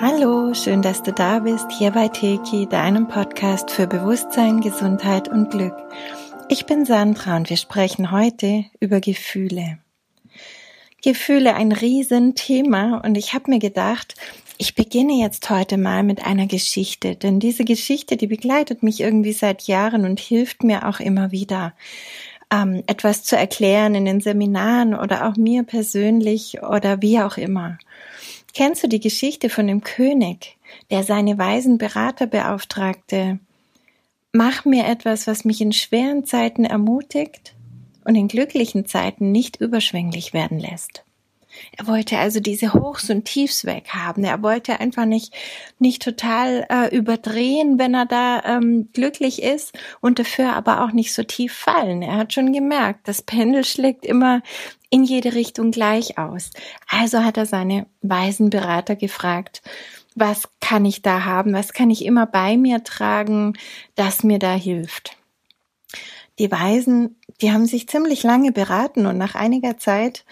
Hallo, schön, dass du da bist, hier bei Teki, deinem Podcast für Bewusstsein, Gesundheit und Glück. Ich bin Sandra und wir sprechen heute über Gefühle. Gefühle ein Riesenthema und ich habe mir gedacht, ich beginne jetzt heute mal mit einer Geschichte, denn diese Geschichte, die begleitet mich irgendwie seit Jahren und hilft mir auch immer wieder, ähm, etwas zu erklären in den Seminaren oder auch mir persönlich oder wie auch immer. Kennst du die Geschichte von dem König, der seine weisen Berater beauftragte? Mach mir etwas, was mich in schweren Zeiten ermutigt und in glücklichen Zeiten nicht überschwänglich werden lässt. Er wollte also diese Hochs und Tiefs weghaben. Er wollte einfach nicht, nicht total äh, überdrehen, wenn er da ähm, glücklich ist und dafür aber auch nicht so tief fallen. Er hat schon gemerkt, das Pendel schlägt immer in jede Richtung gleich aus. Also hat er seine weisen Berater gefragt, was kann ich da haben, was kann ich immer bei mir tragen, das mir da hilft. Die Weisen, die haben sich ziemlich lange beraten und nach einiger Zeit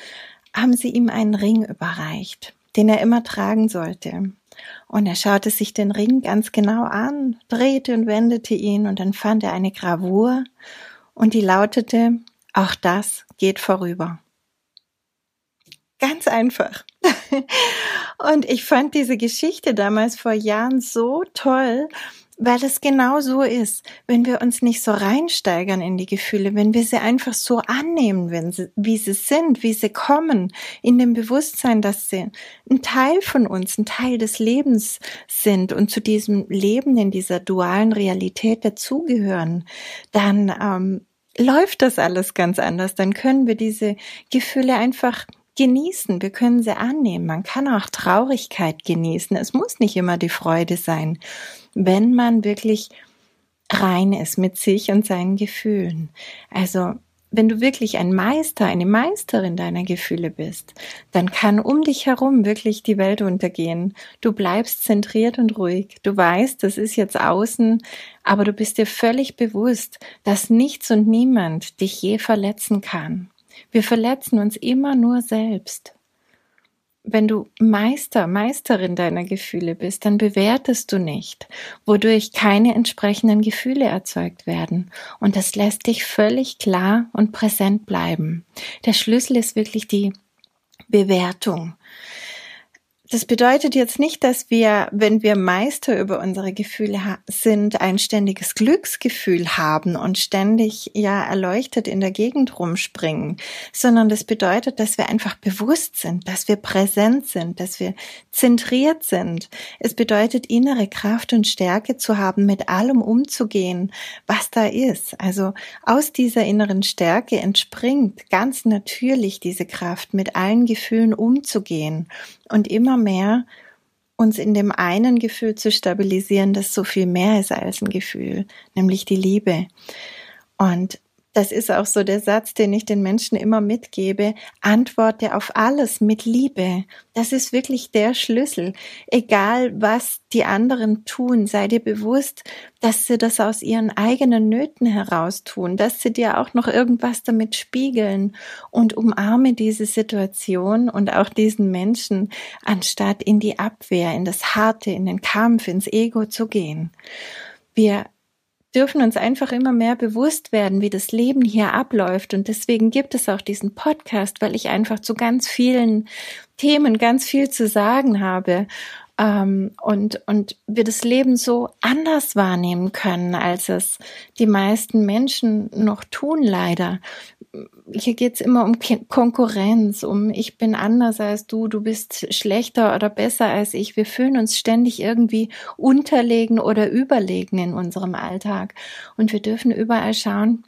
haben sie ihm einen Ring überreicht, den er immer tragen sollte. Und er schaute sich den Ring ganz genau an, drehte und wendete ihn und dann fand er eine Gravur und die lautete, auch das geht vorüber. Ganz einfach. und ich fand diese Geschichte damals vor Jahren so toll weil es genau so ist, wenn wir uns nicht so reinsteigern in die Gefühle, wenn wir sie einfach so annehmen, wenn sie, wie sie sind, wie sie kommen, in dem Bewusstsein, dass sie ein Teil von uns, ein Teil des Lebens sind und zu diesem Leben in dieser dualen Realität dazugehören, dann ähm, läuft das alles ganz anders. Dann können wir diese Gefühle einfach genießen, wir können sie annehmen. Man kann auch Traurigkeit genießen. Es muss nicht immer die Freude sein wenn man wirklich rein ist mit sich und seinen Gefühlen. Also wenn du wirklich ein Meister, eine Meisterin deiner Gefühle bist, dann kann um dich herum wirklich die Welt untergehen. Du bleibst zentriert und ruhig. Du weißt, das ist jetzt außen, aber du bist dir völlig bewusst, dass nichts und niemand dich je verletzen kann. Wir verletzen uns immer nur selbst wenn du Meister, Meisterin deiner Gefühle bist, dann bewertest du nicht, wodurch keine entsprechenden Gefühle erzeugt werden. Und das lässt dich völlig klar und präsent bleiben. Der Schlüssel ist wirklich die Bewertung. Das bedeutet jetzt nicht, dass wir, wenn wir Meister über unsere Gefühle sind, ein ständiges Glücksgefühl haben und ständig ja erleuchtet in der Gegend rumspringen, sondern das bedeutet, dass wir einfach bewusst sind, dass wir präsent sind, dass wir zentriert sind. Es bedeutet innere Kraft und Stärke zu haben, mit allem umzugehen, was da ist. Also aus dieser inneren Stärke entspringt ganz natürlich diese Kraft, mit allen Gefühlen umzugehen und immer mehr uns in dem einen Gefühl zu stabilisieren, das so viel mehr ist als ein Gefühl, nämlich die Liebe. Und das ist auch so der Satz, den ich den Menschen immer mitgebe. Antworte auf alles mit Liebe. Das ist wirklich der Schlüssel. Egal was die anderen tun, sei dir bewusst, dass sie das aus ihren eigenen Nöten heraus tun, dass sie dir auch noch irgendwas damit spiegeln und umarme diese Situation und auch diesen Menschen, anstatt in die Abwehr, in das Harte, in den Kampf, ins Ego zu gehen. Wir dürfen uns einfach immer mehr bewusst werden, wie das Leben hier abläuft. Und deswegen gibt es auch diesen Podcast, weil ich einfach zu ganz vielen Themen ganz viel zu sagen habe ähm, und, und wir das Leben so anders wahrnehmen können, als es die meisten Menschen noch tun, leider. Hier geht's immer um Konkurrenz, um ich bin anders als du, du bist schlechter oder besser als ich. Wir fühlen uns ständig irgendwie unterlegen oder überlegen in unserem Alltag. Und wir dürfen überall schauen,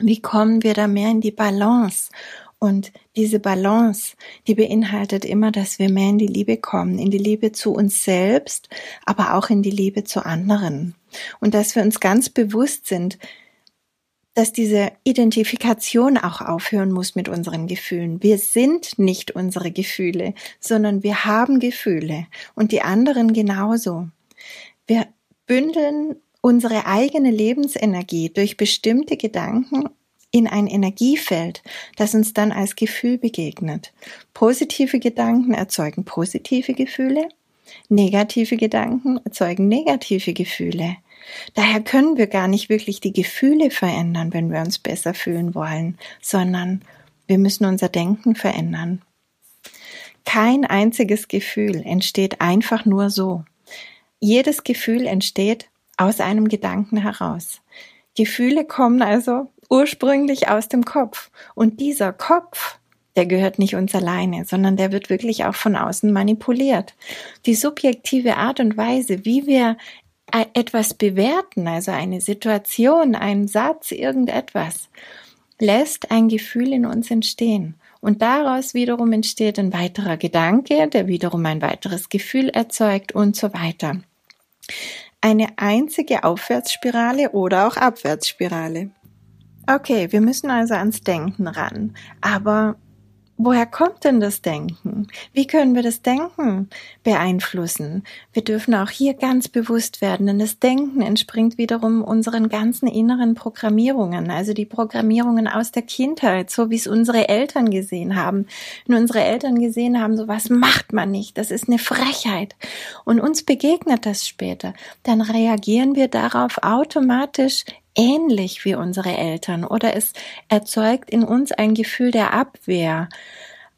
wie kommen wir da mehr in die Balance? Und diese Balance, die beinhaltet immer, dass wir mehr in die Liebe kommen, in die Liebe zu uns selbst, aber auch in die Liebe zu anderen. Und dass wir uns ganz bewusst sind, dass diese Identifikation auch aufhören muss mit unseren Gefühlen. Wir sind nicht unsere Gefühle, sondern wir haben Gefühle und die anderen genauso. Wir bündeln unsere eigene Lebensenergie durch bestimmte Gedanken in ein Energiefeld, das uns dann als Gefühl begegnet. Positive Gedanken erzeugen positive Gefühle, negative Gedanken erzeugen negative Gefühle. Daher können wir gar nicht wirklich die Gefühle verändern, wenn wir uns besser fühlen wollen, sondern wir müssen unser Denken verändern. Kein einziges Gefühl entsteht einfach nur so. Jedes Gefühl entsteht aus einem Gedanken heraus. Gefühle kommen also ursprünglich aus dem Kopf. Und dieser Kopf, der gehört nicht uns alleine, sondern der wird wirklich auch von außen manipuliert. Die subjektive Art und Weise, wie wir etwas bewerten, also eine Situation, einen Satz, irgendetwas, lässt ein Gefühl in uns entstehen. Und daraus wiederum entsteht ein weiterer Gedanke, der wiederum ein weiteres Gefühl erzeugt und so weiter. Eine einzige Aufwärtsspirale oder auch Abwärtsspirale. Okay, wir müssen also ans Denken ran. Aber woher kommt denn das Denken? Wie können wir das Denken beeinflussen? Wir dürfen auch hier ganz bewusst werden, denn das Denken entspringt wiederum unseren ganzen inneren Programmierungen, also die Programmierungen aus der Kindheit, so wie es unsere Eltern gesehen haben. Wenn unsere Eltern gesehen haben, so was macht man nicht, das ist eine Frechheit. Und uns begegnet das später, dann reagieren wir darauf automatisch ähnlich wie unsere Eltern oder es erzeugt in uns ein Gefühl der Abwehr.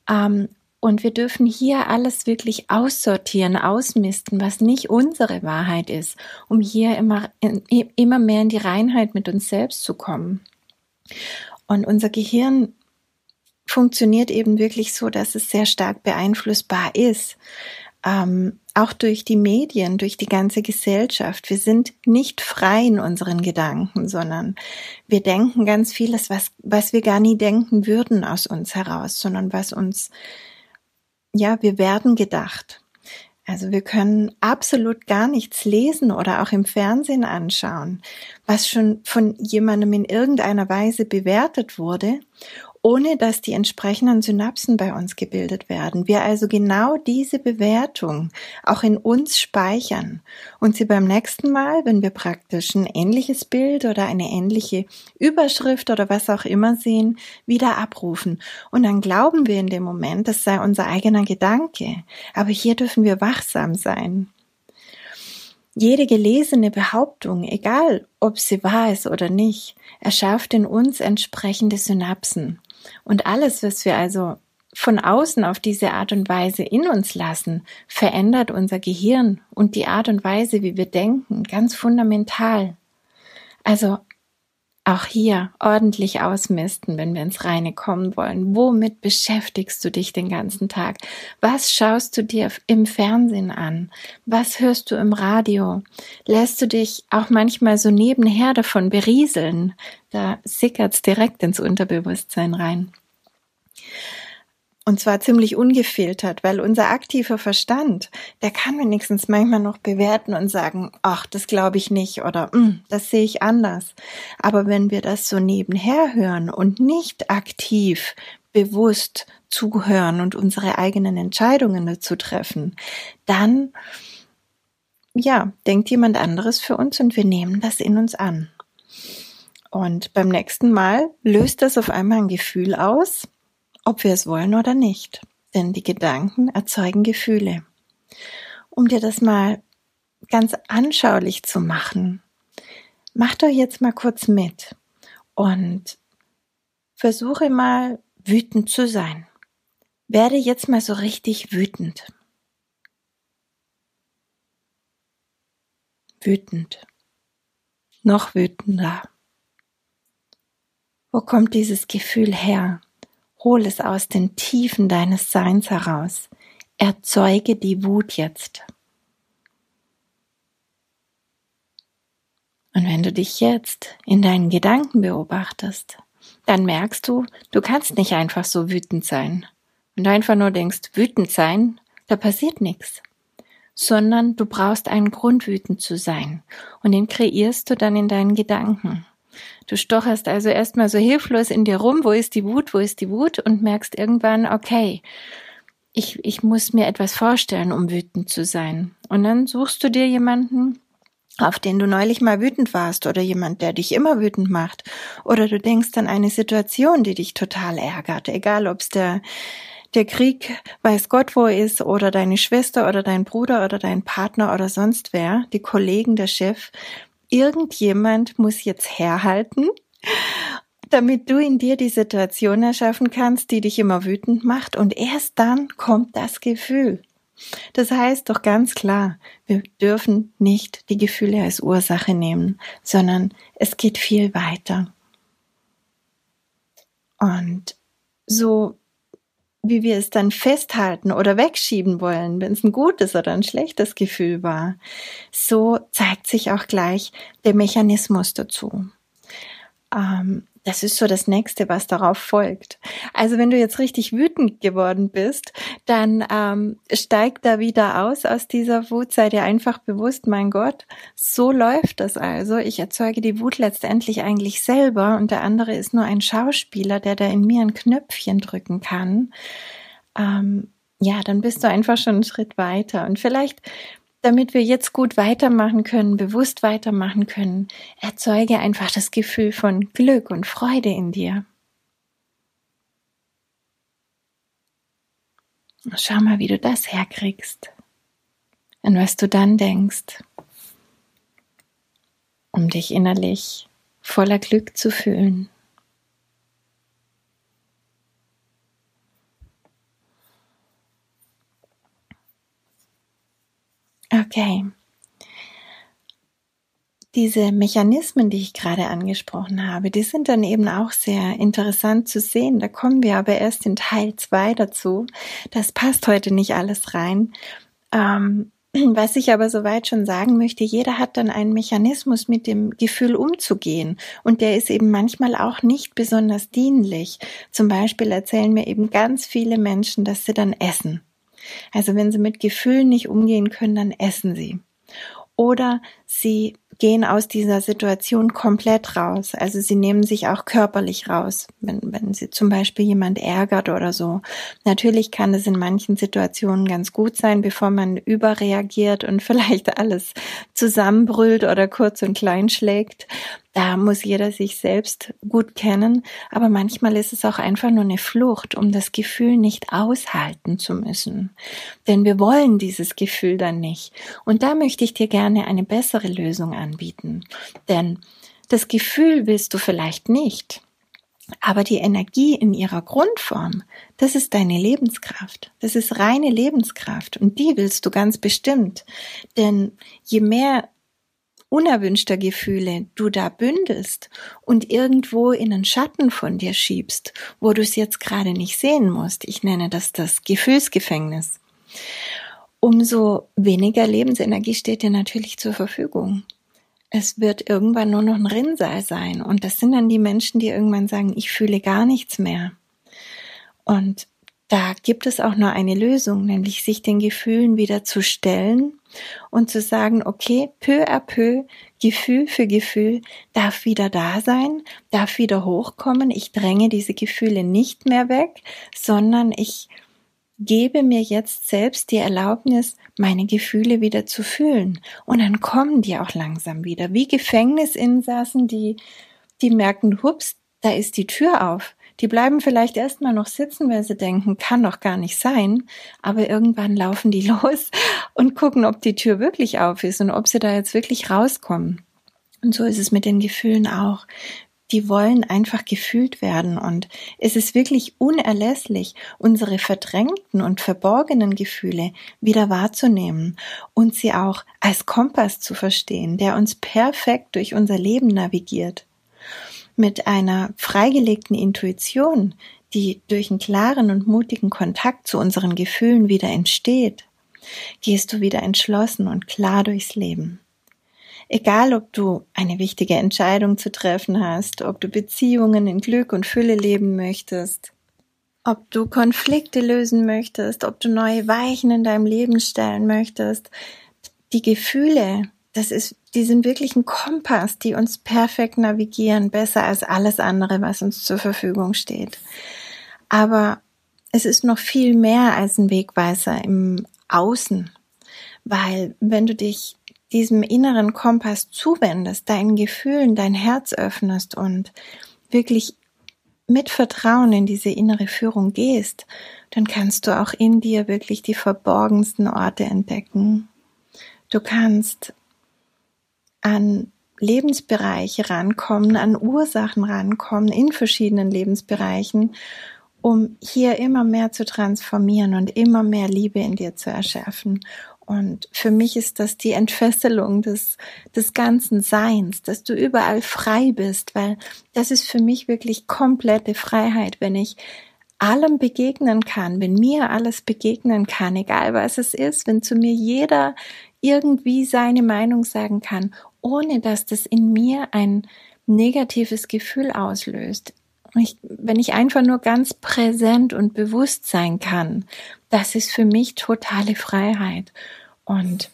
Ähm, und wir dürfen hier alles wirklich aussortieren, ausmisten, was nicht unsere Wahrheit ist, um hier immer, immer mehr in die Reinheit mit uns selbst zu kommen. Und unser Gehirn funktioniert eben wirklich so, dass es sehr stark beeinflussbar ist ähm, auch durch die Medien, durch die ganze Gesellschaft. Wir sind nicht frei in unseren Gedanken, sondern wir denken ganz vieles, was, was wir gar nie denken würden aus uns heraus, sondern was uns, ja, wir werden gedacht. Also wir können absolut gar nichts lesen oder auch im Fernsehen anschauen, was schon von jemandem in irgendeiner Weise bewertet wurde ohne dass die entsprechenden Synapsen bei uns gebildet werden. Wir also genau diese Bewertung auch in uns speichern und sie beim nächsten Mal, wenn wir praktisch ein ähnliches Bild oder eine ähnliche Überschrift oder was auch immer sehen, wieder abrufen. Und dann glauben wir in dem Moment, das sei unser eigener Gedanke. Aber hier dürfen wir wachsam sein. Jede gelesene Behauptung, egal ob sie wahr ist oder nicht, erschafft in uns entsprechende Synapsen. Und alles, was wir also von außen auf diese Art und Weise in uns lassen, verändert unser Gehirn und die Art und Weise, wie wir denken, ganz fundamental. Also auch hier ordentlich ausmisten, wenn wir ins Reine kommen wollen. Womit beschäftigst du dich den ganzen Tag? Was schaust du dir im Fernsehen an? Was hörst du im Radio? Lässt du dich auch manchmal so nebenher davon berieseln? Da sickert's direkt ins Unterbewusstsein rein. Und zwar ziemlich ungefiltert, weil unser aktiver Verstand, der kann wenigstens manchmal noch bewerten und sagen, ach, das glaube ich nicht oder hm, das sehe ich anders. Aber wenn wir das so nebenher hören und nicht aktiv, bewusst zuhören und unsere eigenen Entscheidungen dazu treffen, dann, ja, denkt jemand anderes für uns und wir nehmen das in uns an. Und beim nächsten Mal löst das auf einmal ein Gefühl aus, ob wir es wollen oder nicht. Denn die Gedanken erzeugen Gefühle. Um dir das mal ganz anschaulich zu machen, mach doch jetzt mal kurz mit und versuche mal wütend zu sein. Werde jetzt mal so richtig wütend. Wütend. Noch wütender. Wo kommt dieses Gefühl her? Hol es aus den Tiefen deines Seins heraus. Erzeuge die Wut jetzt. Und wenn du dich jetzt in deinen Gedanken beobachtest, dann merkst du, du kannst nicht einfach so wütend sein. Du einfach nur denkst, wütend sein, da passiert nichts. Sondern du brauchst einen Grund, wütend zu sein. Und den kreierst du dann in deinen Gedanken. Du stocherst also erstmal so hilflos in dir rum, wo ist die Wut, wo ist die Wut? Und merkst irgendwann, okay, ich, ich muss mir etwas vorstellen, um wütend zu sein. Und dann suchst du dir jemanden, auf den du neulich mal wütend warst oder jemand, der dich immer wütend macht. Oder du denkst an eine Situation, die dich total ärgert, egal ob es der der Krieg weiß Gott wo ist oder deine Schwester oder dein Bruder oder dein Partner oder sonst wer, die Kollegen, der Chef, irgendjemand muss jetzt herhalten, damit du in dir die Situation erschaffen kannst, die dich immer wütend macht und erst dann kommt das Gefühl. Das heißt doch ganz klar, wir dürfen nicht die Gefühle als Ursache nehmen, sondern es geht viel weiter. Und so wie wir es dann festhalten oder wegschieben wollen, wenn es ein gutes oder ein schlechtes Gefühl war, so zeigt sich auch gleich der Mechanismus dazu. Ähm, das ist so das nächste, was darauf folgt. Also wenn du jetzt richtig wütend geworden bist, dann ähm, steig da wieder aus aus dieser Wut. Sei dir einfach bewusst, mein Gott, so läuft das also. Ich erzeuge die Wut letztendlich eigentlich selber und der andere ist nur ein Schauspieler, der da in mir ein Knöpfchen drücken kann. Ähm, ja, dann bist du einfach schon einen Schritt weiter. Und vielleicht damit wir jetzt gut weitermachen können, bewusst weitermachen können, erzeuge einfach das Gefühl von Glück und Freude in dir. Schau mal, wie du das herkriegst. Und was du dann denkst, um dich innerlich voller Glück zu fühlen. Okay. Diese Mechanismen, die ich gerade angesprochen habe, die sind dann eben auch sehr interessant zu sehen. Da kommen wir aber erst in Teil zwei dazu. Das passt heute nicht alles rein. Ähm, was ich aber soweit schon sagen möchte, jeder hat dann einen Mechanismus, mit dem Gefühl umzugehen. Und der ist eben manchmal auch nicht besonders dienlich. Zum Beispiel erzählen mir eben ganz viele Menschen, dass sie dann essen. Also wenn sie mit Gefühlen nicht umgehen können, dann essen sie. Oder sie gehen aus dieser Situation komplett raus. Also sie nehmen sich auch körperlich raus, wenn, wenn sie zum Beispiel jemand ärgert oder so. Natürlich kann es in manchen Situationen ganz gut sein, bevor man überreagiert und vielleicht alles zusammenbrüllt oder kurz und klein schlägt. Da muss jeder sich selbst gut kennen, aber manchmal ist es auch einfach nur eine Flucht, um das Gefühl nicht aushalten zu müssen. Denn wir wollen dieses Gefühl dann nicht. Und da möchte ich dir gerne eine bessere Lösung anbieten. Denn das Gefühl willst du vielleicht nicht. Aber die Energie in ihrer Grundform, das ist deine Lebenskraft. Das ist reine Lebenskraft und die willst du ganz bestimmt. Denn je mehr unerwünschter Gefühle du da bündelst und irgendwo in einen Schatten von dir schiebst, wo du es jetzt gerade nicht sehen musst. Ich nenne das das Gefühlsgefängnis. Umso weniger Lebensenergie steht dir natürlich zur Verfügung. Es wird irgendwann nur noch ein Rinnsal sein. Und das sind dann die Menschen, die irgendwann sagen, ich fühle gar nichts mehr. Und da gibt es auch nur eine Lösung, nämlich sich den Gefühlen wieder zu stellen und zu sagen, okay, peu à peu, Gefühl für Gefühl darf wieder da sein, darf wieder hochkommen. Ich dränge diese Gefühle nicht mehr weg, sondern ich gebe mir jetzt selbst die Erlaubnis, meine Gefühle wieder zu fühlen. Und dann kommen die auch langsam wieder. Wie Gefängnisinsassen, die, die merken, hups, da ist die Tür auf. Die bleiben vielleicht erstmal noch sitzen, weil sie denken, kann doch gar nicht sein. Aber irgendwann laufen die los und gucken, ob die Tür wirklich auf ist und ob sie da jetzt wirklich rauskommen. Und so ist es mit den Gefühlen auch. Die wollen einfach gefühlt werden und es ist wirklich unerlässlich, unsere verdrängten und verborgenen Gefühle wieder wahrzunehmen und sie auch als Kompass zu verstehen, der uns perfekt durch unser Leben navigiert mit einer freigelegten Intuition, die durch einen klaren und mutigen Kontakt zu unseren Gefühlen wieder entsteht, gehst du wieder entschlossen und klar durchs Leben. Egal, ob du eine wichtige Entscheidung zu treffen hast, ob du Beziehungen in Glück und Fülle leben möchtest, ob du Konflikte lösen möchtest, ob du neue Weichen in deinem Leben stellen möchtest, die Gefühle, das ist, die sind wirklich ein Kompass, die uns perfekt navigieren, besser als alles andere, was uns zur Verfügung steht. Aber es ist noch viel mehr als ein Wegweiser im Außen, weil wenn du dich diesem inneren Kompass zuwendest, deinen Gefühlen dein Herz öffnest und wirklich mit Vertrauen in diese innere Führung gehst, dann kannst du auch in dir wirklich die verborgensten Orte entdecken. Du kannst an Lebensbereiche rankommen, an Ursachen rankommen in verschiedenen Lebensbereichen, um hier immer mehr zu transformieren und immer mehr Liebe in dir zu erschaffen. Und für mich ist das die Entfesselung des, des ganzen Seins, dass du überall frei bist, weil das ist für mich wirklich komplette Freiheit, wenn ich allem begegnen kann, wenn mir alles begegnen kann, egal was es ist, wenn zu mir jeder irgendwie seine Meinung sagen kann, ohne dass das in mir ein negatives Gefühl auslöst. Ich, wenn ich einfach nur ganz präsent und bewusst sein kann, das ist für mich totale Freiheit. Und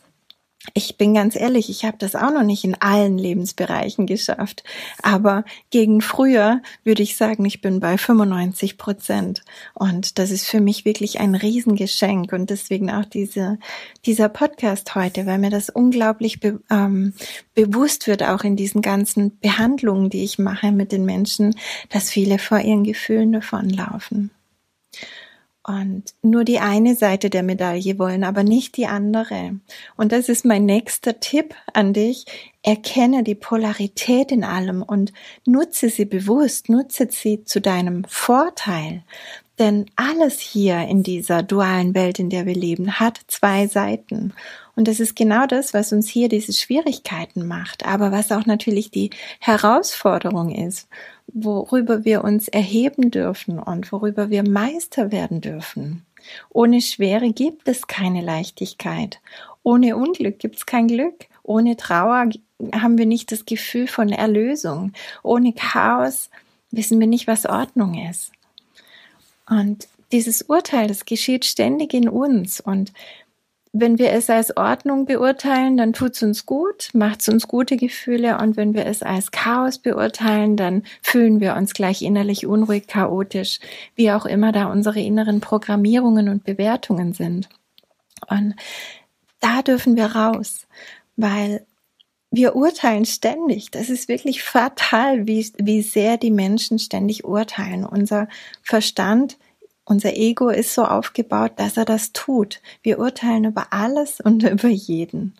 ich bin ganz ehrlich, ich habe das auch noch nicht in allen Lebensbereichen geschafft. Aber gegen früher würde ich sagen, ich bin bei 95 Prozent. Und das ist für mich wirklich ein Riesengeschenk. Und deswegen auch diese, dieser Podcast heute, weil mir das unglaublich be, ähm, bewusst wird, auch in diesen ganzen Behandlungen, die ich mache mit den Menschen, dass viele vor ihren Gefühlen davonlaufen und nur die eine Seite der Medaille wollen, aber nicht die andere. Und das ist mein nächster Tipp an dich. Erkenne die Polarität in allem und nutze sie bewusst, nutze sie zu deinem Vorteil. Denn alles hier in dieser dualen Welt, in der wir leben, hat zwei Seiten. Und das ist genau das, was uns hier diese Schwierigkeiten macht, aber was auch natürlich die Herausforderung ist worüber wir uns erheben dürfen und worüber wir Meister werden dürfen. Ohne Schwere gibt es keine Leichtigkeit. Ohne Unglück gibt es kein Glück. Ohne Trauer haben wir nicht das Gefühl von Erlösung. Ohne Chaos wissen wir nicht, was Ordnung ist. Und dieses Urteil, das geschieht ständig in uns. Und wenn wir es als Ordnung beurteilen, dann tut es uns gut, macht es uns gute Gefühle und wenn wir es als Chaos beurteilen, dann fühlen wir uns gleich innerlich unruhig, chaotisch, wie auch immer da unsere inneren Programmierungen und Bewertungen sind. Und da dürfen wir raus, weil wir urteilen ständig. Das ist wirklich fatal, wie, wie sehr die Menschen ständig urteilen. Unser Verstand unser Ego ist so aufgebaut, dass er das tut. Wir urteilen über alles und über jeden.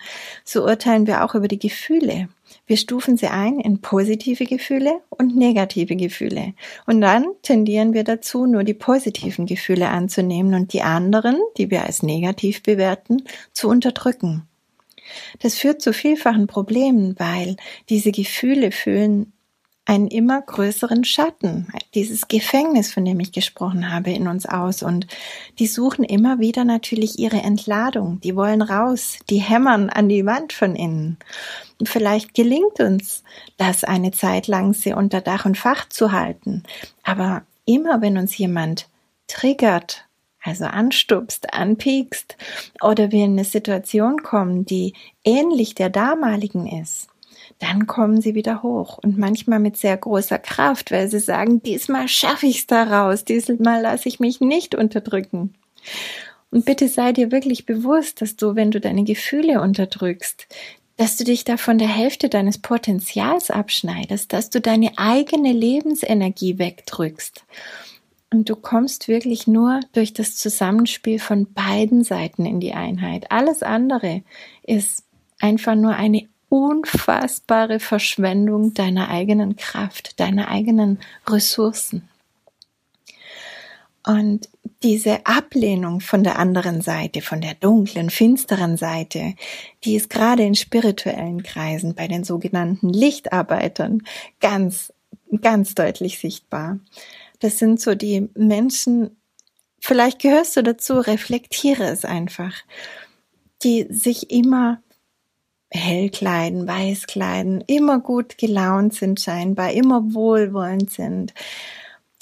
So urteilen wir auch über die Gefühle. Wir stufen sie ein in positive Gefühle und negative Gefühle. Und dann tendieren wir dazu, nur die positiven Gefühle anzunehmen und die anderen, die wir als negativ bewerten, zu unterdrücken. Das führt zu vielfachen Problemen, weil diese Gefühle füllen einen immer größeren Schatten, dieses Gefängnis, von dem ich gesprochen habe, in uns aus. Und die suchen immer wieder natürlich ihre Entladung. Die wollen raus, die hämmern an die Wand von innen. Und vielleicht gelingt uns das eine Zeit lang, sie unter Dach und Fach zu halten. Aber immer wenn uns jemand triggert, also anstupst, anpiekst, oder wir in eine Situation kommen, die ähnlich der damaligen ist, dann kommen sie wieder hoch und manchmal mit sehr großer Kraft, weil sie sagen, diesmal schaffe ich es da raus, diesmal lasse ich mich nicht unterdrücken. Und bitte sei dir wirklich bewusst, dass du, wenn du deine Gefühle unterdrückst, dass du dich da von der Hälfte deines Potenzials abschneidest, dass du deine eigene Lebensenergie wegdrückst. Und du kommst wirklich nur durch das Zusammenspiel von beiden Seiten in die Einheit. Alles andere ist einfach nur eine unfassbare Verschwendung deiner eigenen Kraft, deiner eigenen Ressourcen. Und diese Ablehnung von der anderen Seite, von der dunklen, finsteren Seite, die ist gerade in spirituellen Kreisen bei den sogenannten Lichtarbeitern ganz, ganz deutlich sichtbar. Das sind so die Menschen, vielleicht gehörst du dazu, reflektiere es einfach, die sich immer hell kleiden, weiß kleiden, immer gut gelaunt sind scheinbar, immer wohlwollend sind,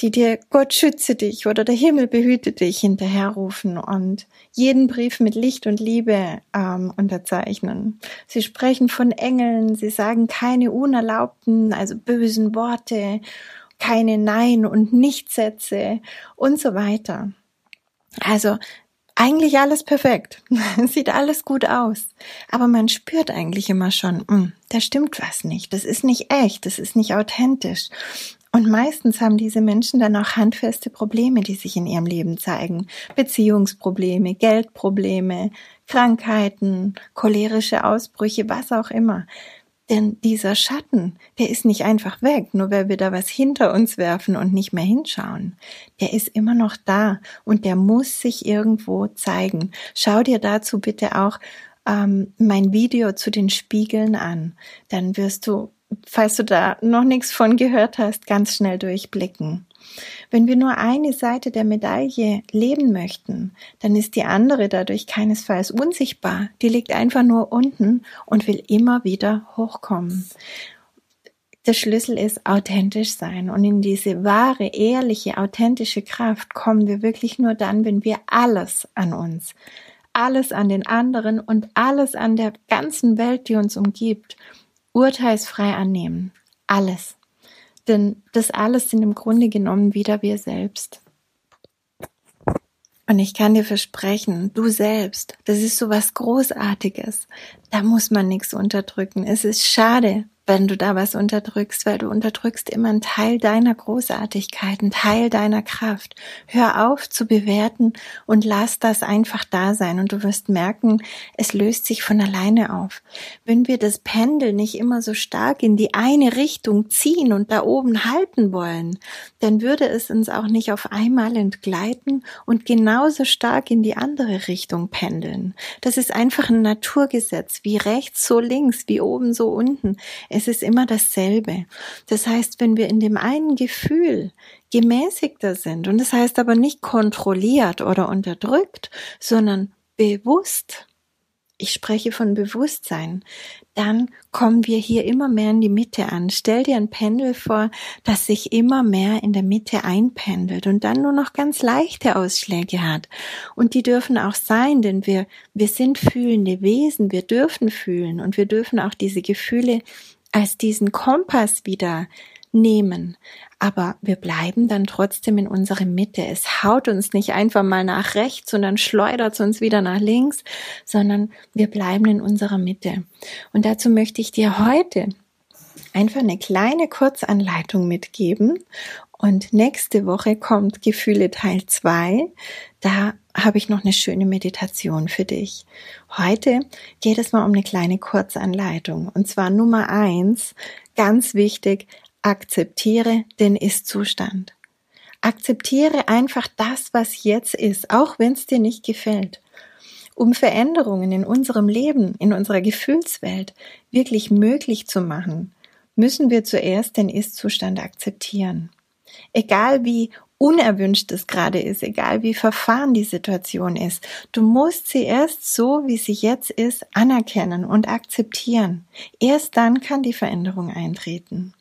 die dir Gott schütze dich oder der Himmel behüte dich hinterherrufen und jeden Brief mit Licht und Liebe ähm, unterzeichnen. Sie sprechen von Engeln, sie sagen keine unerlaubten, also bösen Worte, keine Nein- und Nichtsätze und so weiter. Also eigentlich alles perfekt. Sieht alles gut aus. Aber man spürt eigentlich immer schon, hm, da stimmt was nicht. Das ist nicht echt. Das ist nicht authentisch. Und meistens haben diese Menschen dann auch handfeste Probleme, die sich in ihrem Leben zeigen. Beziehungsprobleme, Geldprobleme, Krankheiten, cholerische Ausbrüche, was auch immer. Denn dieser Schatten, der ist nicht einfach weg, nur weil wir da was hinter uns werfen und nicht mehr hinschauen. Der ist immer noch da und der muss sich irgendwo zeigen. Schau dir dazu bitte auch ähm, mein Video zu den Spiegeln an. Dann wirst du, falls du da noch nichts von gehört hast, ganz schnell durchblicken. Wenn wir nur eine Seite der Medaille leben möchten, dann ist die andere dadurch keinesfalls unsichtbar. Die liegt einfach nur unten und will immer wieder hochkommen. Der Schlüssel ist authentisch sein und in diese wahre, ehrliche, authentische Kraft kommen wir wirklich nur dann, wenn wir alles an uns, alles an den anderen und alles an der ganzen Welt, die uns umgibt, urteilsfrei annehmen. Alles. Denn das alles sind im Grunde genommen wieder wir selbst. Und ich kann dir versprechen, du selbst, das ist so was Großartiges. Da muss man nichts unterdrücken. Es ist schade, wenn du da was unterdrückst, weil du unterdrückst immer einen Teil deiner Großartigkeit, einen Teil deiner Kraft. Hör auf zu bewerten und lass das einfach da sein und du wirst merken, es löst sich von alleine auf. Wenn wir das Pendel nicht immer so stark in die eine Richtung ziehen und da oben halten wollen, dann würde es uns auch nicht auf einmal entgleiten und genauso stark in die andere Richtung pendeln. Das ist einfach ein Naturgesetz, wie rechts so links, wie oben so unten. Es ist immer dasselbe. Das heißt, wenn wir in dem einen Gefühl gemäßigter sind, und das heißt aber nicht kontrolliert oder unterdrückt, sondern bewusst, ich spreche von Bewusstsein, dann kommen wir hier immer mehr in die Mitte an. Stell dir ein Pendel vor, das sich immer mehr in der Mitte einpendelt und dann nur noch ganz leichte Ausschläge hat. Und die dürfen auch sein, denn wir, wir sind fühlende Wesen, wir dürfen fühlen und wir dürfen auch diese Gefühle als diesen Kompass wieder nehmen. Aber wir bleiben dann trotzdem in unserer Mitte. Es haut uns nicht einfach mal nach rechts und dann schleudert es uns wieder nach links, sondern wir bleiben in unserer Mitte. Und dazu möchte ich dir heute einfach eine kleine Kurzanleitung mitgeben. Und nächste Woche kommt Gefühle Teil 2. Da habe ich noch eine schöne Meditation für dich. Heute geht es mal um eine kleine Kurzanleitung. Und zwar Nummer eins, ganz wichtig, akzeptiere den Ist-Zustand. Akzeptiere einfach das, was jetzt ist, auch wenn es dir nicht gefällt. Um Veränderungen in unserem Leben, in unserer Gefühlswelt wirklich möglich zu machen, müssen wir zuerst den Ist-Zustand akzeptieren. Egal wie unerwünscht es gerade ist, egal wie verfahren die Situation ist. Du musst sie erst so, wie sie jetzt ist, anerkennen und akzeptieren. Erst dann kann die Veränderung eintreten.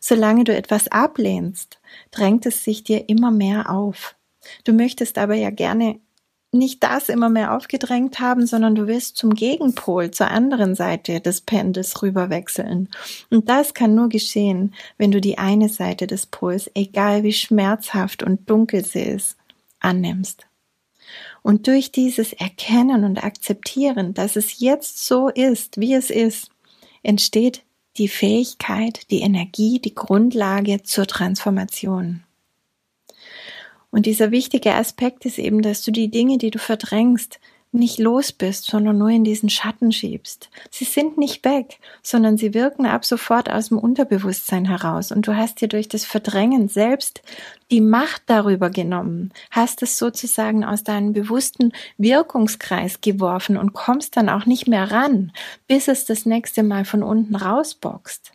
Solange du etwas ablehnst, drängt es sich dir immer mehr auf. Du möchtest aber ja gerne nicht das immer mehr aufgedrängt haben, sondern du willst zum Gegenpol, zur anderen Seite des Pendels rüberwechseln. Und das kann nur geschehen, wenn du die eine Seite des Pols, egal wie schmerzhaft und dunkel sie ist, annimmst. Und durch dieses Erkennen und Akzeptieren, dass es jetzt so ist, wie es ist, entsteht die Fähigkeit, die Energie, die Grundlage zur Transformation. Und dieser wichtige Aspekt ist eben, dass du die Dinge, die du verdrängst, nicht los bist, sondern nur in diesen Schatten schiebst. Sie sind nicht weg, sondern sie wirken ab sofort aus dem Unterbewusstsein heraus. Und du hast dir durch das Verdrängen selbst die Macht darüber genommen, hast es sozusagen aus deinem bewussten Wirkungskreis geworfen und kommst dann auch nicht mehr ran, bis es das nächste Mal von unten rausboxt.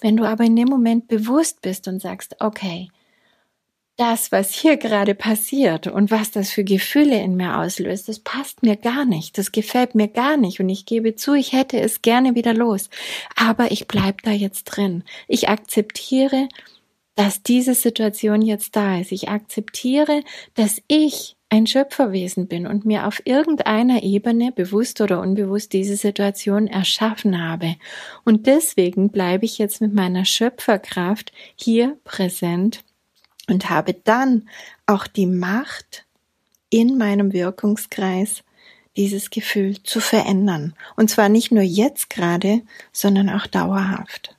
Wenn du aber in dem Moment bewusst bist und sagst, okay, das, was hier gerade passiert und was das für Gefühle in mir auslöst, das passt mir gar nicht, das gefällt mir gar nicht und ich gebe zu, ich hätte es gerne wieder los, aber ich bleib da jetzt drin. Ich akzeptiere, dass diese Situation jetzt da ist. Ich akzeptiere, dass ich ein Schöpferwesen bin und mir auf irgendeiner Ebene, bewusst oder unbewusst, diese Situation erschaffen habe. Und deswegen bleibe ich jetzt mit meiner Schöpferkraft hier präsent und habe dann auch die Macht, in meinem Wirkungskreis dieses Gefühl zu verändern. Und zwar nicht nur jetzt gerade, sondern auch dauerhaft.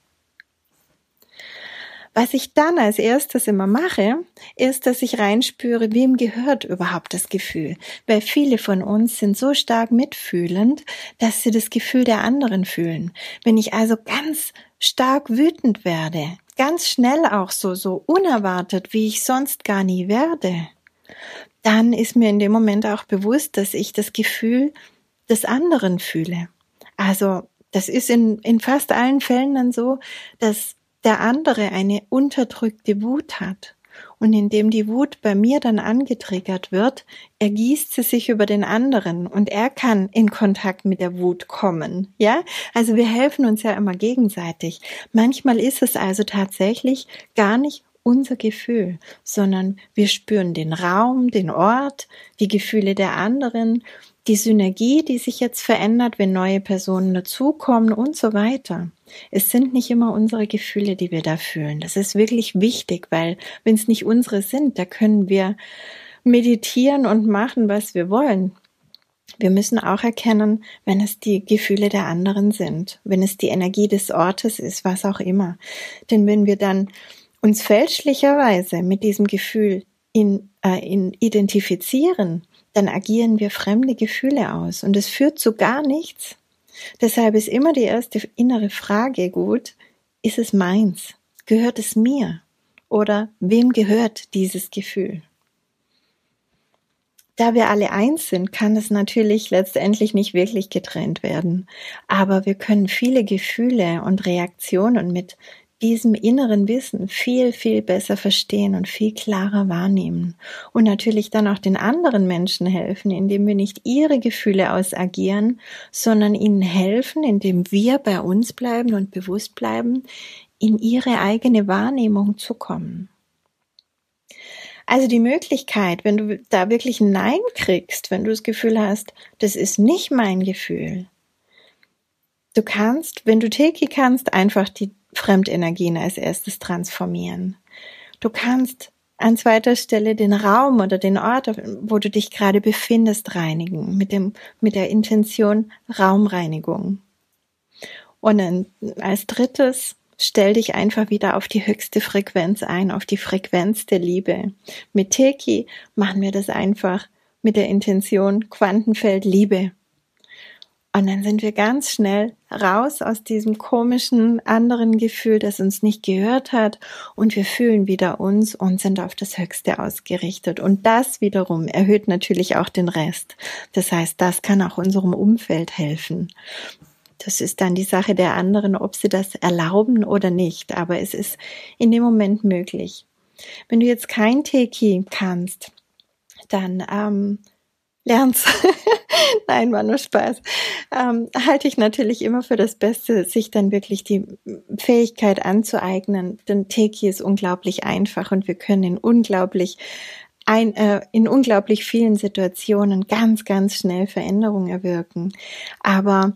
Was ich dann als erstes immer mache, ist, dass ich reinspüre, wem gehört überhaupt das Gefühl. Weil viele von uns sind so stark mitfühlend, dass sie das Gefühl der anderen fühlen. Wenn ich also ganz stark wütend werde, ganz schnell auch so, so unerwartet, wie ich sonst gar nie werde, dann ist mir in dem Moment auch bewusst, dass ich das Gefühl des anderen fühle. Also das ist in, in fast allen Fällen dann so, dass der andere eine unterdrückte Wut hat. Und indem die Wut bei mir dann angetriggert wird, ergießt sie sich über den anderen und er kann in Kontakt mit der Wut kommen. Ja? Also wir helfen uns ja immer gegenseitig. Manchmal ist es also tatsächlich gar nicht unser Gefühl, sondern wir spüren den Raum, den Ort, die Gefühle der anderen, die Synergie, die sich jetzt verändert, wenn neue Personen dazukommen und so weiter. Es sind nicht immer unsere Gefühle, die wir da fühlen. Das ist wirklich wichtig, weil wenn es nicht unsere sind, da können wir meditieren und machen, was wir wollen. Wir müssen auch erkennen, wenn es die Gefühle der anderen sind, wenn es die Energie des Ortes ist, was auch immer. Denn wenn wir dann uns fälschlicherweise mit diesem Gefühl in, äh, in identifizieren, dann agieren wir fremde Gefühle aus und es führt zu gar nichts. Deshalb ist immer die erste innere Frage gut, ist es meins? Gehört es mir? Oder wem gehört dieses Gefühl? Da wir alle eins sind, kann es natürlich letztendlich nicht wirklich getrennt werden. Aber wir können viele Gefühle und Reaktionen mit diesem inneren Wissen viel, viel besser verstehen und viel klarer wahrnehmen. Und natürlich dann auch den anderen Menschen helfen, indem wir nicht ihre Gefühle ausagieren, sondern ihnen helfen, indem wir bei uns bleiben und bewusst bleiben, in ihre eigene Wahrnehmung zu kommen. Also die Möglichkeit, wenn du da wirklich ein Nein kriegst, wenn du das Gefühl hast, das ist nicht mein Gefühl. Du kannst, wenn du Teki kannst, einfach die Fremdenergien als erstes transformieren. Du kannst an zweiter Stelle den Raum oder den Ort, wo du dich gerade befindest, reinigen mit dem, mit der Intention Raumreinigung. Und dann als drittes stell dich einfach wieder auf die höchste Frequenz ein, auf die Frequenz der Liebe. Mit Teki machen wir das einfach mit der Intention Quantenfeld Liebe. Und dann sind wir ganz schnell raus aus diesem komischen anderen Gefühl, das uns nicht gehört hat. Und wir fühlen wieder uns und sind auf das Höchste ausgerichtet. Und das wiederum erhöht natürlich auch den Rest. Das heißt, das kann auch unserem Umfeld helfen. Das ist dann die Sache der anderen, ob sie das erlauben oder nicht. Aber es ist in dem Moment möglich. Wenn du jetzt kein Teki kannst, dann ähm, lern's. Nein, war nur Spaß. Ähm, halte ich natürlich immer für das Beste, sich dann wirklich die Fähigkeit anzueignen. Denn Teki ist unglaublich einfach und wir können in unglaublich ein, äh, in unglaublich vielen Situationen ganz, ganz schnell Veränderungen erwirken. Aber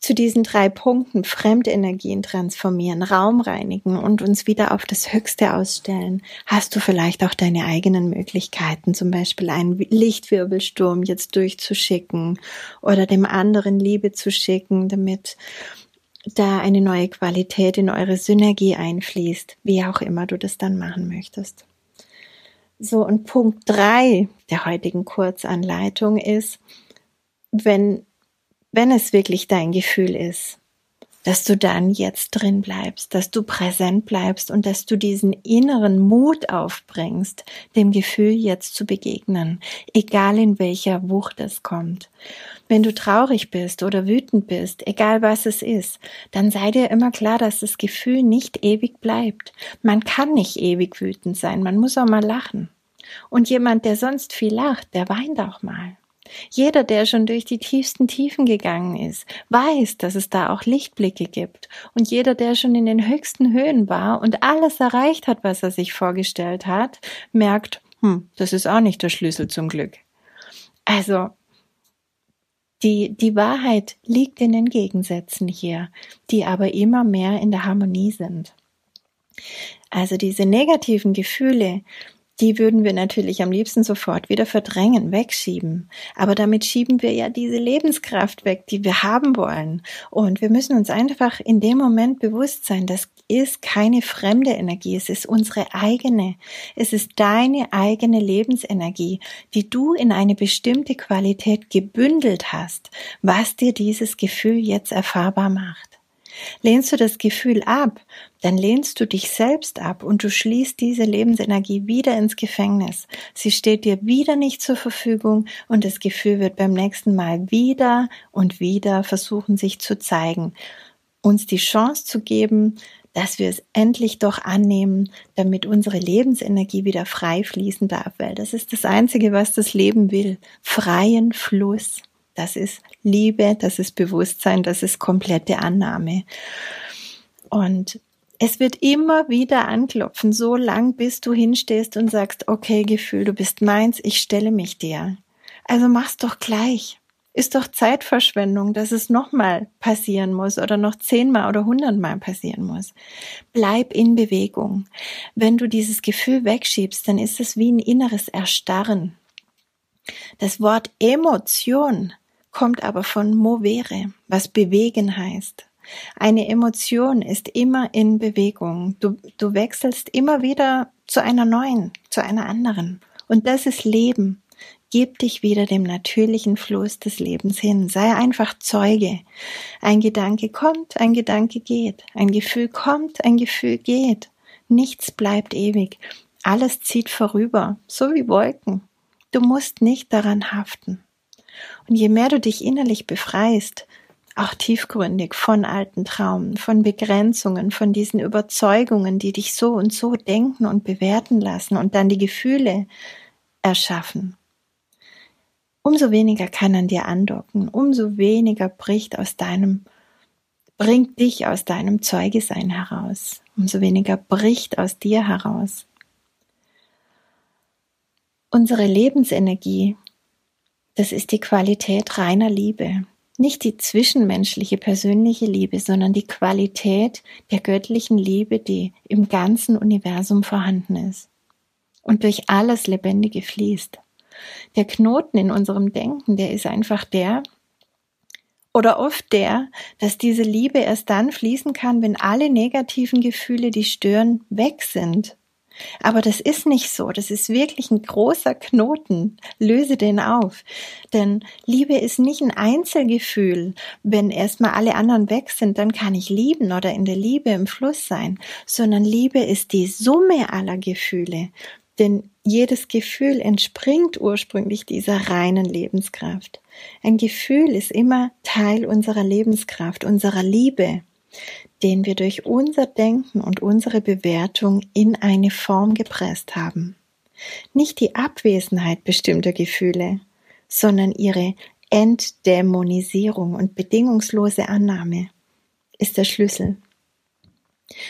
zu diesen drei Punkten Fremdenergien transformieren, Raum reinigen und uns wieder auf das Höchste ausstellen, hast du vielleicht auch deine eigenen Möglichkeiten, zum Beispiel einen Lichtwirbelsturm jetzt durchzuschicken oder dem anderen Liebe zu schicken, damit da eine neue Qualität in eure Synergie einfließt, wie auch immer du das dann machen möchtest. So, und Punkt drei der heutigen Kurzanleitung ist, wenn wenn es wirklich dein Gefühl ist, dass du dann jetzt drin bleibst, dass du präsent bleibst und dass du diesen inneren Mut aufbringst, dem Gefühl jetzt zu begegnen, egal in welcher Wucht es kommt. Wenn du traurig bist oder wütend bist, egal was es ist, dann sei dir immer klar, dass das Gefühl nicht ewig bleibt. Man kann nicht ewig wütend sein, man muss auch mal lachen. Und jemand, der sonst viel lacht, der weint auch mal. Jeder, der schon durch die tiefsten Tiefen gegangen ist, weiß, dass es da auch Lichtblicke gibt. Und jeder, der schon in den höchsten Höhen war und alles erreicht hat, was er sich vorgestellt hat, merkt, hm, das ist auch nicht der Schlüssel zum Glück. Also, die, die Wahrheit liegt in den Gegensätzen hier, die aber immer mehr in der Harmonie sind. Also diese negativen Gefühle, die würden wir natürlich am liebsten sofort wieder verdrängen, wegschieben. Aber damit schieben wir ja diese Lebenskraft weg, die wir haben wollen. Und wir müssen uns einfach in dem Moment bewusst sein, das ist keine fremde Energie, es ist unsere eigene. Es ist deine eigene Lebensenergie, die du in eine bestimmte Qualität gebündelt hast, was dir dieses Gefühl jetzt erfahrbar macht. Lehnst du das Gefühl ab, dann lehnst du dich selbst ab und du schließt diese Lebensenergie wieder ins Gefängnis. Sie steht dir wieder nicht zur Verfügung und das Gefühl wird beim nächsten Mal wieder und wieder versuchen sich zu zeigen. Uns die Chance zu geben, dass wir es endlich doch annehmen, damit unsere Lebensenergie wieder frei fließen darf, weil das ist das Einzige, was das Leben will. Freien Fluss. Das ist Liebe, das ist Bewusstsein, das ist komplette Annahme. Und es wird immer wieder anklopfen, so lang bis du hinstehst und sagst, okay, Gefühl, du bist meins, ich stelle mich dir. Also mach's doch gleich. Ist doch Zeitverschwendung, dass es nochmal passieren muss oder noch zehnmal oder hundertmal passieren muss. Bleib in Bewegung. Wenn du dieses Gefühl wegschiebst, dann ist es wie ein inneres Erstarren. Das Wort Emotion kommt aber von movere, was bewegen heißt. Eine Emotion ist immer in Bewegung. Du, du wechselst immer wieder zu einer neuen, zu einer anderen. Und das ist Leben. Gib dich wieder dem natürlichen Fluss des Lebens hin. Sei einfach Zeuge. Ein Gedanke kommt, ein Gedanke geht. Ein Gefühl kommt, ein Gefühl geht. Nichts bleibt ewig. Alles zieht vorüber, so wie Wolken. Du musst nicht daran haften. Und je mehr du dich innerlich befreist, auch tiefgründig von alten Traumen, von Begrenzungen, von diesen Überzeugungen, die dich so und so denken und bewerten lassen und dann die Gefühle erschaffen, umso weniger kann an dir andocken, umso weniger bricht aus deinem, bringt dich aus deinem Zeugesein heraus, umso weniger bricht aus dir heraus. Unsere Lebensenergie das ist die Qualität reiner Liebe. Nicht die zwischenmenschliche persönliche Liebe, sondern die Qualität der göttlichen Liebe, die im ganzen Universum vorhanden ist und durch alles Lebendige fließt. Der Knoten in unserem Denken, der ist einfach der, oder oft der, dass diese Liebe erst dann fließen kann, wenn alle negativen Gefühle, die stören, weg sind. Aber das ist nicht so. Das ist wirklich ein großer Knoten. Löse den auf. Denn Liebe ist nicht ein Einzelgefühl. Wenn erstmal alle anderen weg sind, dann kann ich lieben oder in der Liebe im Fluss sein. Sondern Liebe ist die Summe aller Gefühle. Denn jedes Gefühl entspringt ursprünglich dieser reinen Lebenskraft. Ein Gefühl ist immer Teil unserer Lebenskraft, unserer Liebe den wir durch unser Denken und unsere Bewertung in eine Form gepresst haben. Nicht die Abwesenheit bestimmter Gefühle, sondern ihre Entdämonisierung und bedingungslose Annahme ist der Schlüssel.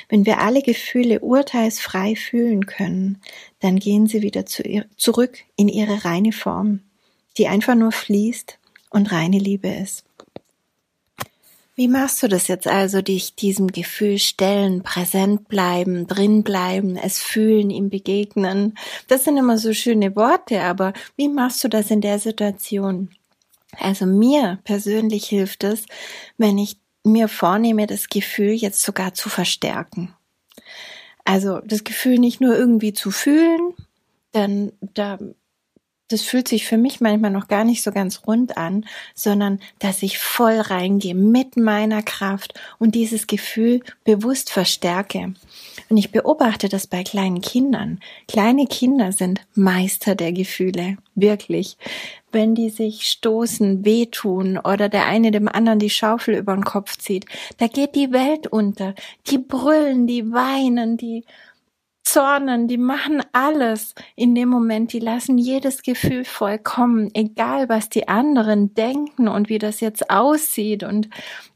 Wenn wir alle Gefühle urteilsfrei fühlen können, dann gehen sie wieder zu ihr, zurück in ihre reine Form, die einfach nur fließt und reine Liebe ist. Wie machst du das jetzt also, dich diesem Gefühl stellen, präsent bleiben, drin bleiben, es fühlen, ihm begegnen? Das sind immer so schöne Worte, aber wie machst du das in der Situation? Also mir persönlich hilft es, wenn ich mir vornehme, das Gefühl jetzt sogar zu verstärken. Also das Gefühl nicht nur irgendwie zu fühlen, dann da das fühlt sich für mich manchmal noch gar nicht so ganz rund an, sondern dass ich voll reingehe mit meiner Kraft und dieses Gefühl bewusst verstärke. Und ich beobachte das bei kleinen Kindern. Kleine Kinder sind Meister der Gefühle, wirklich. Wenn die sich stoßen, wehtun oder der eine dem anderen die Schaufel über den Kopf zieht, da geht die Welt unter. Die brüllen, die weinen, die zornen, die machen alles in dem Moment, die lassen jedes Gefühl vollkommen, egal was die anderen denken und wie das jetzt aussieht und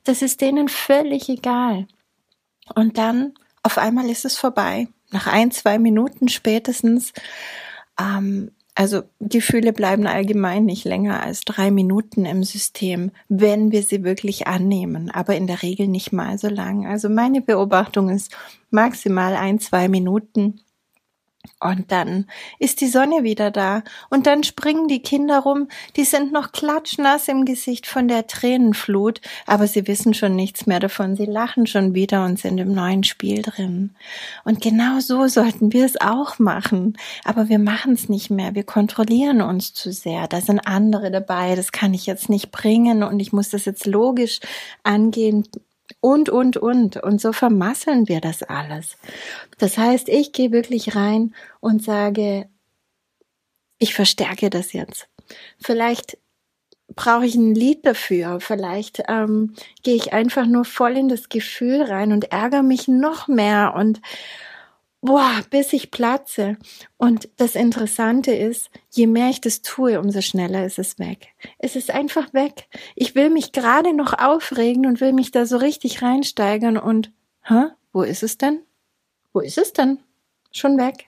das ist denen völlig egal. Und dann auf einmal ist es vorbei. Nach ein, zwei Minuten spätestens ähm, also Gefühle bleiben allgemein nicht länger als drei Minuten im System, wenn wir sie wirklich annehmen, aber in der Regel nicht mal so lang. Also meine Beobachtung ist maximal ein, zwei Minuten. Und dann ist die Sonne wieder da. Und dann springen die Kinder rum. Die sind noch klatschnass im Gesicht von der Tränenflut. Aber sie wissen schon nichts mehr davon. Sie lachen schon wieder und sind im neuen Spiel drin. Und genau so sollten wir es auch machen. Aber wir machen es nicht mehr. Wir kontrollieren uns zu sehr. Da sind andere dabei. Das kann ich jetzt nicht bringen. Und ich muss das jetzt logisch angehen und, und, und. Und so vermasseln wir das alles. Das heißt, ich gehe wirklich rein und sage, ich verstärke das jetzt. Vielleicht brauche ich ein Lied dafür. Vielleicht ähm, gehe ich einfach nur voll in das Gefühl rein und ärgere mich noch mehr und boah, bis ich platze. Und das Interessante ist, je mehr ich das tue, umso schneller ist es weg. Es ist einfach weg. Ich will mich gerade noch aufregen und will mich da so richtig reinsteigern und, hä, wo ist es denn? Wo ist es denn? Schon weg.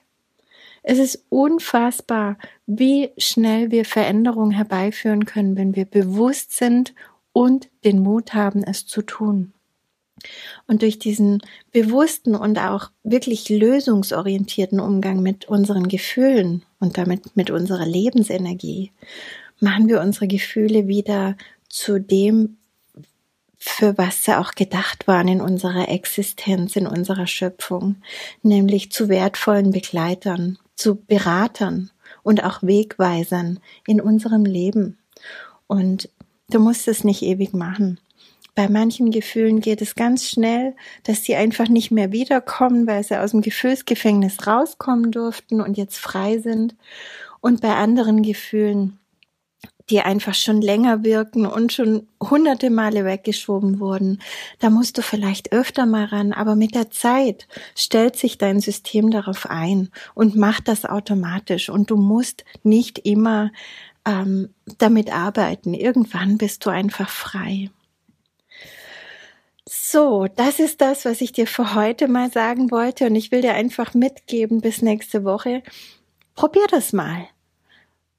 Es ist unfassbar, wie schnell wir Veränderungen herbeiführen können, wenn wir bewusst sind und den Mut haben, es zu tun. Und durch diesen bewussten und auch wirklich lösungsorientierten Umgang mit unseren Gefühlen und damit mit unserer Lebensenergie machen wir unsere Gefühle wieder zu dem, für was sie auch gedacht waren in unserer Existenz, in unserer Schöpfung, nämlich zu wertvollen Begleitern, zu Beratern und auch Wegweisern in unserem Leben. Und du musst es nicht ewig machen. Bei manchen Gefühlen geht es ganz schnell, dass sie einfach nicht mehr wiederkommen, weil sie aus dem Gefühlsgefängnis rauskommen durften und jetzt frei sind. Und bei anderen Gefühlen, die einfach schon länger wirken und schon hunderte Male weggeschoben wurden, da musst du vielleicht öfter mal ran, aber mit der Zeit stellt sich dein System darauf ein und macht das automatisch und du musst nicht immer ähm, damit arbeiten. Irgendwann bist du einfach frei. So, das ist das, was ich dir für heute mal sagen wollte und ich will dir einfach mitgeben bis nächste Woche. Probier das mal.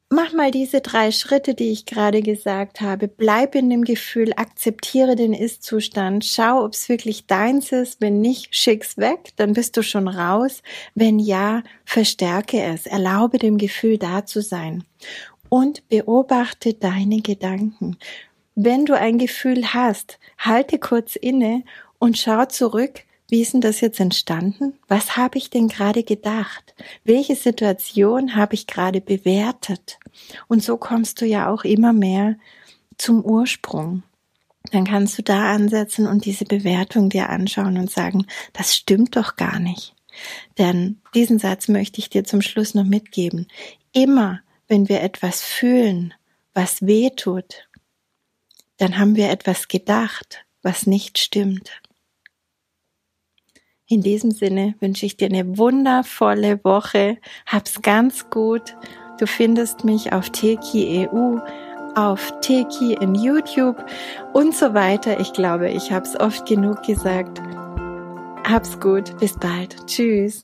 Mach mal diese drei Schritte, die ich gerade gesagt habe. Bleib in dem Gefühl, akzeptiere den Ist-Zustand, schau, ob es wirklich deins ist. Wenn nicht, schick's weg, dann bist du schon raus. Wenn ja, verstärke es, erlaube dem Gefühl da zu sein und beobachte deine Gedanken. Wenn du ein Gefühl hast, halte kurz inne und schau zurück, wie ist denn das jetzt entstanden? Was habe ich denn gerade gedacht? Welche Situation habe ich gerade bewertet? Und so kommst du ja auch immer mehr zum Ursprung. Dann kannst du da ansetzen und diese Bewertung dir anschauen und sagen, das stimmt doch gar nicht. Denn diesen Satz möchte ich dir zum Schluss noch mitgeben. Immer, wenn wir etwas fühlen, was weh tut, dann haben wir etwas gedacht, was nicht stimmt. In diesem Sinne wünsche ich dir eine wundervolle Woche. Hab's ganz gut. Du findest mich auf Teki EU, auf Teki in YouTube und so weiter. Ich glaube, ich hab's oft genug gesagt. Hab's gut. Bis bald. Tschüss.